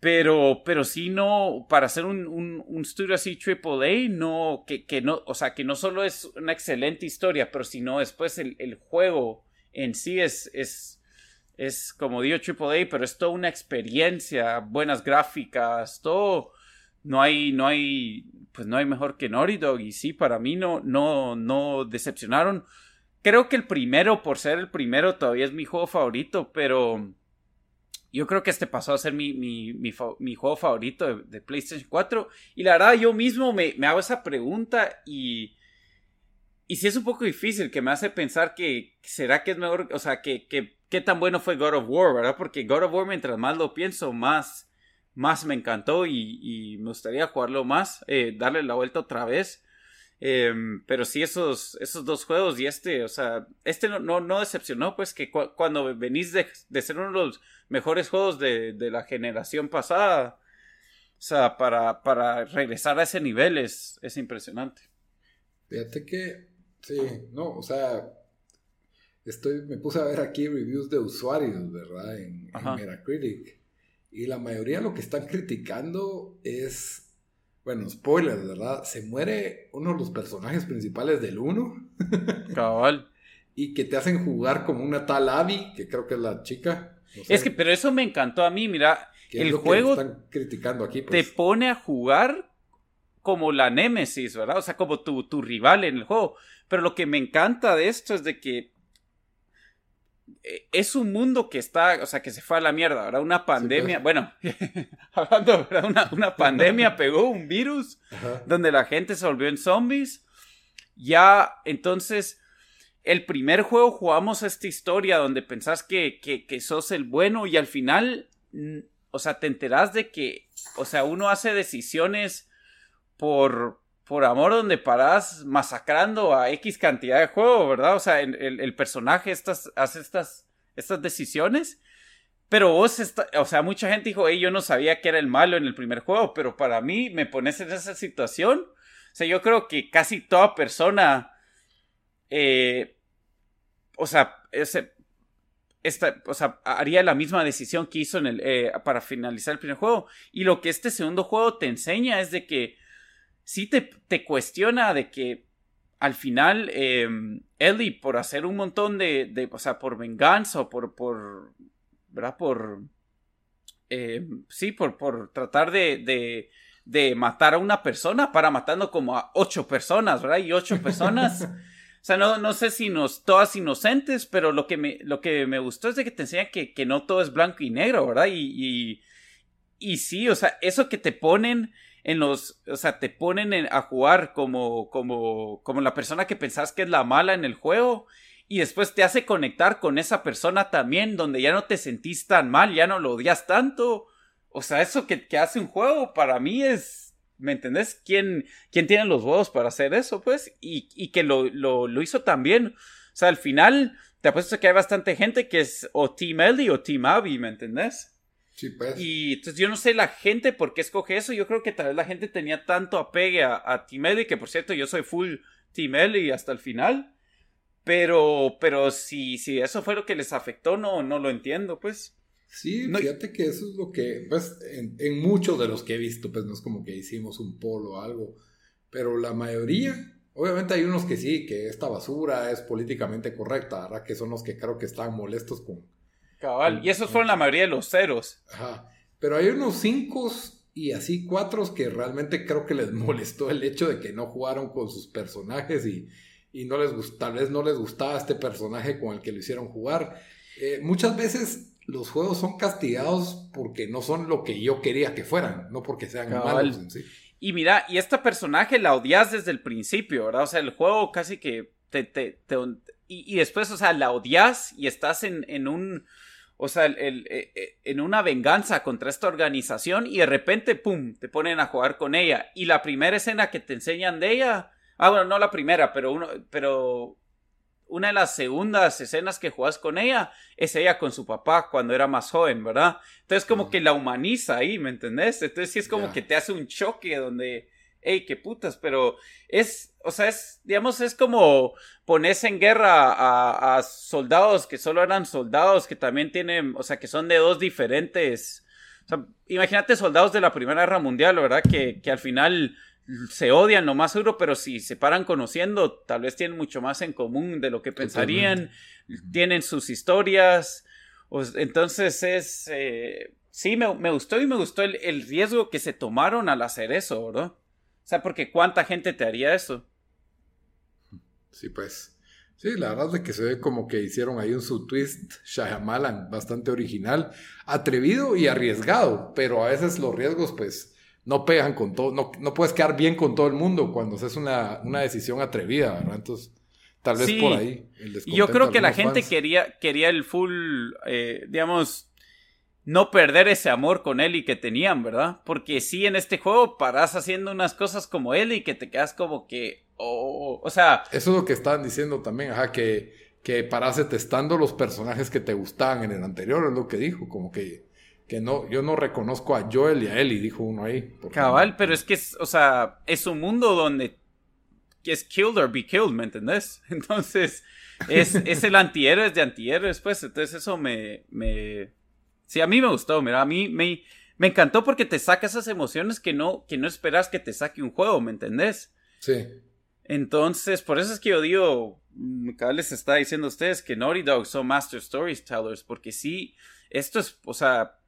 Pero, pero sí no, para hacer un, un, un estudio así AAA, no, que, que, no, o sea, que no solo es una excelente historia, pero sino después el, el juego en sí es, es, es como digo AAA, pero es toda una experiencia, buenas gráficas, todo, no hay, no hay, pues no hay mejor que Naughty Dog, y sí, para mí no, no, no decepcionaron. Creo que el primero, por ser el primero, todavía es mi juego favorito, pero yo creo que este pasó a ser mi, mi, mi, juego favorito de, PlayStation 4. Y la verdad, yo mismo me, me, hago esa pregunta y. Y sí es un poco difícil, que me hace pensar que será que es mejor, o sea, que, que qué tan bueno fue God of War, ¿verdad? Porque God of War, mientras más lo pienso, más, más me encantó y, y me gustaría jugarlo más, eh, darle la vuelta otra vez. Eh, pero sí, esos, esos dos juegos y este, o sea, este no, no, no decepcionó, pues que cu cuando venís de, de, ser uno de los mejores juegos de, de, la generación pasada, o sea, para, para regresar a ese nivel es, es impresionante. Fíjate que, sí, no, o sea, estoy, me puse a ver aquí reviews de usuarios, ¿verdad? En, en Metacritic. Y la mayoría de lo que están criticando es bueno, spoilers, ¿verdad? Se muere uno de los personajes principales del 1. Cabal. y que te hacen jugar como una tal Abby, que creo que es la chica. No sé. Es que, pero eso me encantó a mí, mira. El juego están criticando aquí, pues? te pone a jugar como la Némesis, ¿verdad? O sea, como tu, tu rival en el juego. Pero lo que me encanta de esto es de que es un mundo que está, o sea, que se fue a la mierda, ¿verdad? Una pandemia, sí, pues. bueno, hablando, ¿verdad? Una, una, pandemia pegó un virus Ajá. donde la gente se volvió en zombies. Ya, entonces, el primer juego jugamos esta historia donde pensás que, que, que sos el bueno y al final, o sea, te enterás de que, o sea, uno hace decisiones por, por amor donde parás masacrando a X cantidad de juego, ¿verdad? O sea, el, personaje estas, hace estas, estas decisiones. Pero vos, está, o sea, mucha gente dijo, hey, yo no sabía que era el malo en el primer juego, pero para mí me pones en esa situación. O sea, yo creo que casi toda persona, eh, o sea, ese, esta, o sea, haría la misma decisión que hizo en el, eh, para finalizar el primer juego. Y lo que este segundo juego te enseña es de que sí te, te cuestiona de que al final eh, Ellie por hacer un montón de, de, o sea, por venganza o por, por, ¿verdad? Por, eh, sí, por, por tratar de, de, de, matar a una persona, para matando como a ocho personas, ¿verdad? Y ocho personas, o sea, no, no sé si nos, todas inocentes, pero lo que me, lo que me gustó es de que te enseñan que, que no todo es blanco y negro, ¿verdad? Y, y, y sí, o sea, eso que te ponen en los, o sea, te ponen en, a jugar como, como, como la persona que pensás que es la mala en el juego y después te hace conectar con esa persona también donde ya no te sentís tan mal, ya no lo odias tanto. O sea, eso que, que hace un juego para mí es, ¿me entendés? ¿Quién, quién tiene los huevos para hacer eso, pues? Y, y que lo, lo, lo hizo también. O sea, al final te apuesto que hay bastante gente que es o Team Ellie o Team Abby, ¿me entendés? Sí, pues. Y entonces yo no sé la gente por qué escoge eso. Yo creo que tal vez la gente tenía tanto apegue a, a Team Ellie, que por cierto yo soy full Team Ellie hasta el final. Pero, pero si, si eso fue lo que les afectó, no, no lo entiendo, pues. Sí, fíjate que eso es lo que, pues, en, en, muchos de los que he visto, pues no es como que hicimos un polo o algo, pero la mayoría, obviamente hay unos que sí, que esta basura es políticamente correcta, ¿verdad? Que son los que creo que están molestos con... Cabal, y esos fueron la mayoría de los ceros. Ajá, pero hay unos cinco y así cuatro que realmente creo que les molestó el hecho de que no jugaron con sus personajes y, y no les tal vez no les gustaba este personaje con el que lo hicieron jugar. Eh, muchas veces los juegos son castigados porque no son lo que yo quería que fueran, no porque sean malos en sí. Y mira, y este personaje la odias desde el principio, ¿verdad? O sea, el juego casi que te... te, y, después, o sea, la odias y estás en, en un... O sea, el, eh, eh, en una venganza contra esta organización y de repente, ¡pum!, te ponen a jugar con ella. Y la primera escena que te enseñan de ella... Ah, bueno, no la primera, pero, uno, pero una de las segundas escenas que juegas con ella es ella con su papá cuando era más joven, ¿verdad? Entonces como que la humaniza ahí, ¿me entendés? Entonces sí es como que te hace un choque donde, hey, qué putas, pero es, o sea, es, digamos, es como ponerse en guerra a, a soldados que solo eran soldados que también tienen, o sea, que son de dos diferentes... O sea, imagínate soldados de la Primera Guerra Mundial, ¿verdad? Que, que al final se odian lo más seguro, pero si se paran conociendo, tal vez tienen mucho más en común de lo que pensarían, tienen sus historias, entonces es, eh, sí, me, gustó y me gustó el, riesgo que se tomaron al hacer eso, ¿verdad? O sea, porque cuánta gente te haría eso. Sí, pues. Sí, la verdad es que se ve como que hicieron ahí un su twist Shyamalan bastante original, atrevido y arriesgado, pero a veces los riesgos pues no pegan con todo, no, no puedes quedar bien con todo el mundo cuando haces una, una decisión atrevida, ¿verdad? Entonces, tal vez por ahí. Y yo creo que la gente quería, quería el full, eh, digamos, no perder ese amor con él y que tenían, ¿verdad? Porque sí, en este juego paras haciendo unas cosas como él y que te quedas como que, oh, o sea... Eso es lo que estaban diciendo también, ajá, que, que parase testando los personajes que te gustaban en el anterior, es lo que dijo, como que que no, yo no reconozco a Joel y a Ellie, dijo uno ahí. Cabal, pero es que es, o sea, es un mundo donde es killed or be killed, ¿me entendés? Entonces, es, es el antihéroe de antihéroes, pues, entonces eso me, me, sí, a mí me gustó, mira, a mí me, me encantó porque te saca esas emociones que no, que no esperas que te saque un juego, ¿me entendés? Sí. Entonces, por eso es que yo digo, mm, cada les está diciendo a ustedes que Naughty Dog son master storytellers, porque sí, esto es, o sea,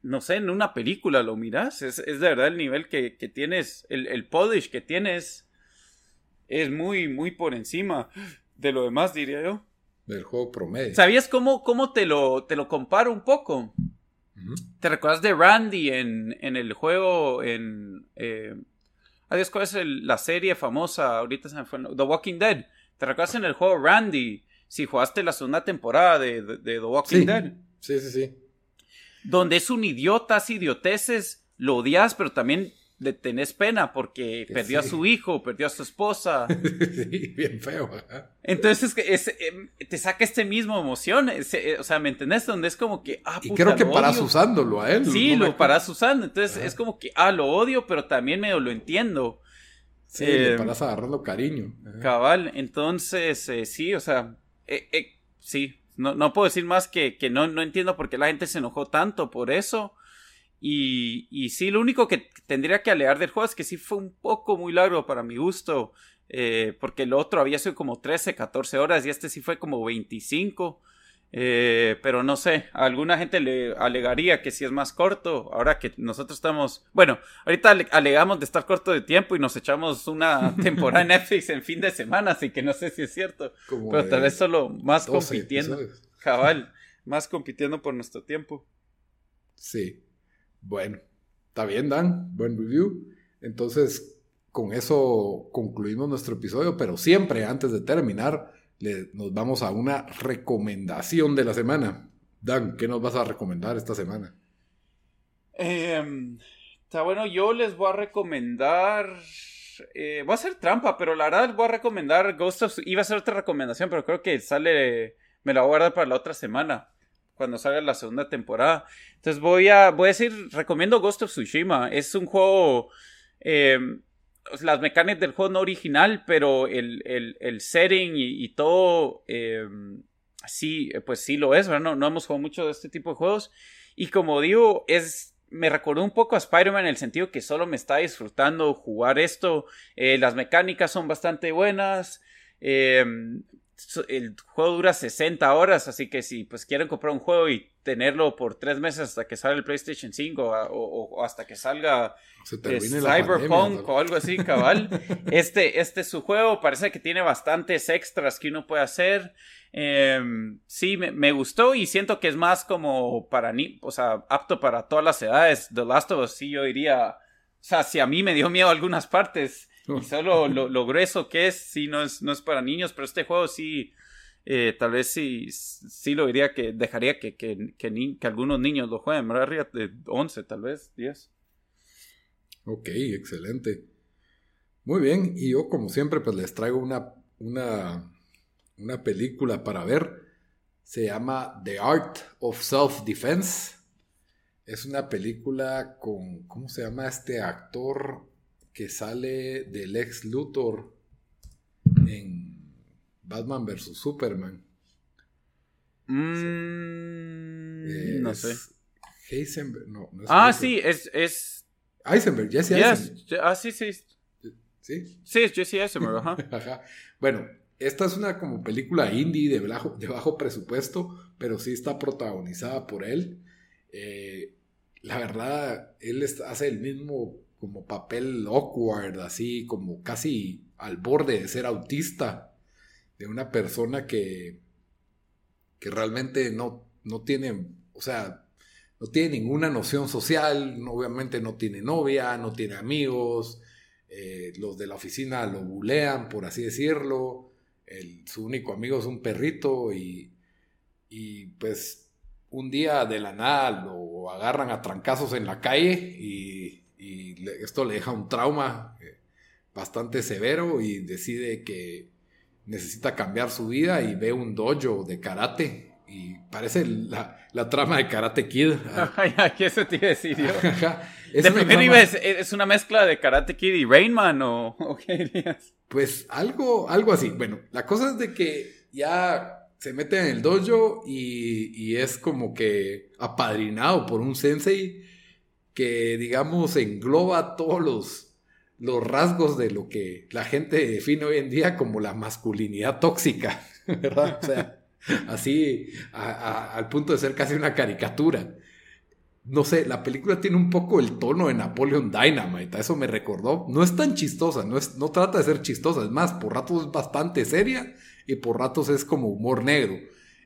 no sé, en una película lo miras. Es, es de verdad el nivel que, tienes, el, el, polish que tienes es muy, muy por encima de lo demás, diría yo. Del juego promedio. ¿Sabías cómo, cómo te, lo, te lo comparo un poco? ¿Te recuerdas de Randy en, en el juego en... Eh, adiós, ¿cuál es la serie famosa? Ahorita se me fue... The Walking Dead. ¿Te recuerdas en el juego Randy? Si jugaste la segunda temporada de, de, The Walking Dead. Sí, sí, sí donde es un idiota, hace idioteces, lo odias, pero también le tenés pena porque perdió a su hijo, perdió a su esposa. sí, bien feo. Entonces es, em, te saca este mismo emoción, eh, o sea, ¿me entendés? Donde es como que, ah, puta, Y creo que paras usándolo a él. Sí, lo paras usando, entonces es como que, ah, lo odio, pero también medio lo entiendo. Sí, le em, paras agarrando cariño. Cabal, entonces, eh, sí, o sea, eh, sí, no, no puedo decir más que, que no, no entiendo por qué la gente se enojó tanto por eso. Y, y sí, lo único que tendría que alegar del juego es que sí fue un poco muy largo para mi gusto. Eh, porque el otro había sido como 13, 14 horas y este sí fue como 25. Eh, pero no sé, a alguna gente le alegaría que si es más corto, ahora que nosotros estamos, bueno, ahorita alegamos de estar corto de tiempo y nos echamos una temporada en Netflix en fin de semana, así que no sé si es cierto, pero tal vez solo más compitiendo, cabal, más compitiendo por nuestro tiempo. Sí, bueno, está bien Dan, buen review, entonces con eso concluimos nuestro episodio, pero siempre antes de terminar, nos vamos a una recomendación de la semana. Dan, ¿qué nos vas a recomendar esta semana? Em, está bueno, yo les voy a recomendar. Eh, voy a hacer trampa, pero la verdad les voy a recomendar Ghost of. Iba a ser otra recomendación, pero creo que sale me la voy a guardar para la otra semana, cuando salga la segunda temporada. Entonces voy a, voy a decir, recomiendo Ghost of Tsushima. Es un juego, eh, las mecánicas del juego no original, pero el, el, setting y, todo, eh, sí, pues sí lo es, ¿verdad? No, no hemos jugado mucho de este tipo de juegos. Y como digo, es me recordó un poco a Spider-Man en el sentido que solo me está disfrutando jugar esto. Eh, las mecánicas son bastante buenas. Eh, el juego dura 60 horas, así que si pues quieren comprar un juego y tenerlo por tres meses hasta que salga el PlayStation 5 o, hasta que salga eh, Cyberpunk o algo así, cabal. este, este es su juego, parece que tiene bastantes extras que uno puede hacer. Em, sí, me, gustó y siento que es más como para ni, o sea, apto para todas las edades. The Last of Us, sí, yo diría, o sea, si a mí me dio miedo algunas partes y solo lo, grueso que es, sí, no es, no es para niños, pero este juego sí, eh, tal vez sí, sí lo diría que dejaría que, que, que, algunos niños lo jueguen, ¿verdad? De 11, tal vez, 10. Ok, excelente. Muy bien, y yo como siempre pues les traigo una, una una película para ver. Se llama The Art of Self-Defense. Es una película con, ¿cómo se llama este actor que sale del ex Luthor en Batman vs. Superman? Mm, no sé. Heisenberg, no, ah, sí, es, es... Eisenberg, Jesse Eisenberg. Ah, sí, sí. ¿Sí? Sí, es Jesse Eisenberg, ajá. ajá. Bueno, esta es una como película indie de bajo, de bajo presupuesto, pero sí está protagonizada por él. Eh, la verdad, él hace el mismo como papel awkward, así como casi al borde de ser autista, de una persona que, que realmente no, no tiene, o sea, no tiene ninguna noción social, obviamente no tiene novia, no tiene amigos, eh, los de la oficina lo bulean, por así decirlo, su único amigo es un perrito y, y pues un día de la nada lo agarran a trancazos en la calle y, esto le deja un trauma eh, bastante severo y decide que necesita cambiar su vida y ve un dojo de karate y parece la, trama de Karate Kid. ¿Qué se te iba a decir yo? es, de es, una mezcla de Karate Kid y Rainman o, o qué dirías? Pues algo, algo así. Bueno, la cosa es de que ya se mete en el dojo y, es como que apadrinado por un sensei que, digamos, engloba todos los, rasgos de lo que la gente define hoy en día como la masculinidad tóxica, ¿verdad? O sea, así al punto de ser casi una caricatura no sé, la película tiene un poco el tono de Napoleon Dynamite, eso me recordó. No es tan chistosa, no, es, no trata de ser chistosa, es más, por ratos es bastante seria y por ratos es como humor negro.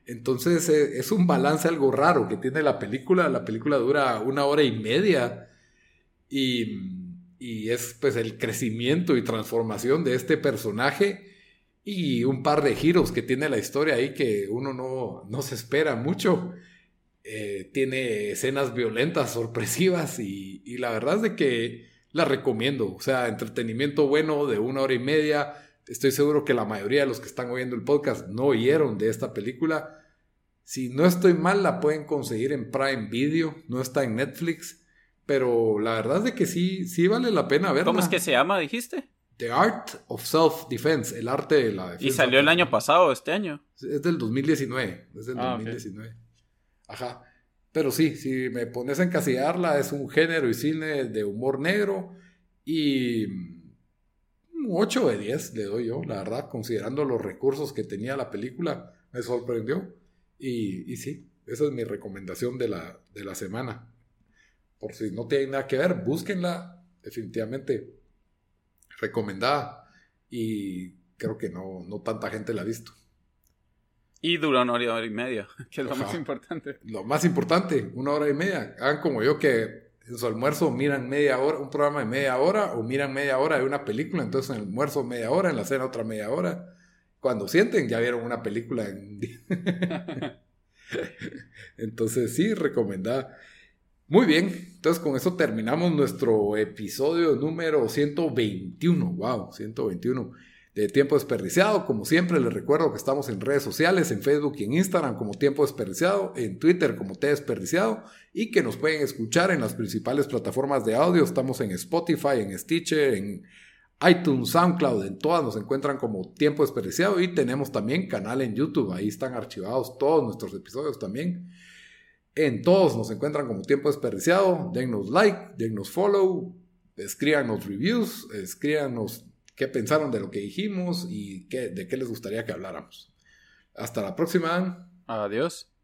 Entonces eh, es un balance algo raro que tiene la película. La película dura una hora y media y, y es pues el crecimiento y transformación de este personaje y un par de giros que tiene la historia ahí que uno no, no se espera mucho. Eh, tiene escenas violentas, sorpresivas y, la verdad es de que la recomiendo. O sea, entretenimiento bueno de una hora y media. Estoy seguro que la mayoría de los que están oyendo el podcast no oyeron de esta película. Si no estoy mal, la pueden conseguir en Prime Video, no está en Netflix, pero la verdad es de que sí, sí vale la pena verla. ¿Cómo es que se llama, dijiste? The Art of Self-Defense, el arte de la defensa. ¿Y salió el año pasado, este año? Es del 2019, es del 2019. Ah, Ajá. Pero sí, si me pones a encasillarla, es un género y cine de humor negro. Y un 8 de 10 le doy yo, la verdad, considerando los recursos que tenía la película, me sorprendió. Y, y sí, esa es mi recomendación de la, de la semana. Por si no tiene nada que ver, búsquenla, definitivamente recomendada. Y creo que no, no tanta gente la ha visto. Y dura una hora, y media, que es lo más importante. Lo más importante, una hora y media. Hagan como yo que en su almuerzo miran media hora, un programa de media hora, o miran media hora de una película, entonces en el almuerzo media hora, en la cena otra media hora. Cuando sienten, ya vieron una película en... entonces sí, recomendada. Muy bien, entonces con eso terminamos nuestro episodio número 121. Wow, 121. De Tiempo Desperdiciado. Como siempre, les recuerdo que estamos en redes sociales, en Facebook y en Instagram como Tiempo Desperdiciado, en Twitter como T Desperdiciado y que nos pueden escuchar en las principales plataformas de audio. Estamos en Spotify, en Stitcher, en iTunes, SoundCloud, en todas nos encuentran como Tiempo Desperdiciado y tenemos también canal en YouTube. Ahí están archivados todos nuestros episodios también. En todos nos encuentran como Tiempo Desperdiciado. Dennos like, dennos follow, escríbanos reviews, escríbanos qué pensaron de lo que dijimos y qué, de qué les gustaría que habláramos. Hasta la próxima. Adiós.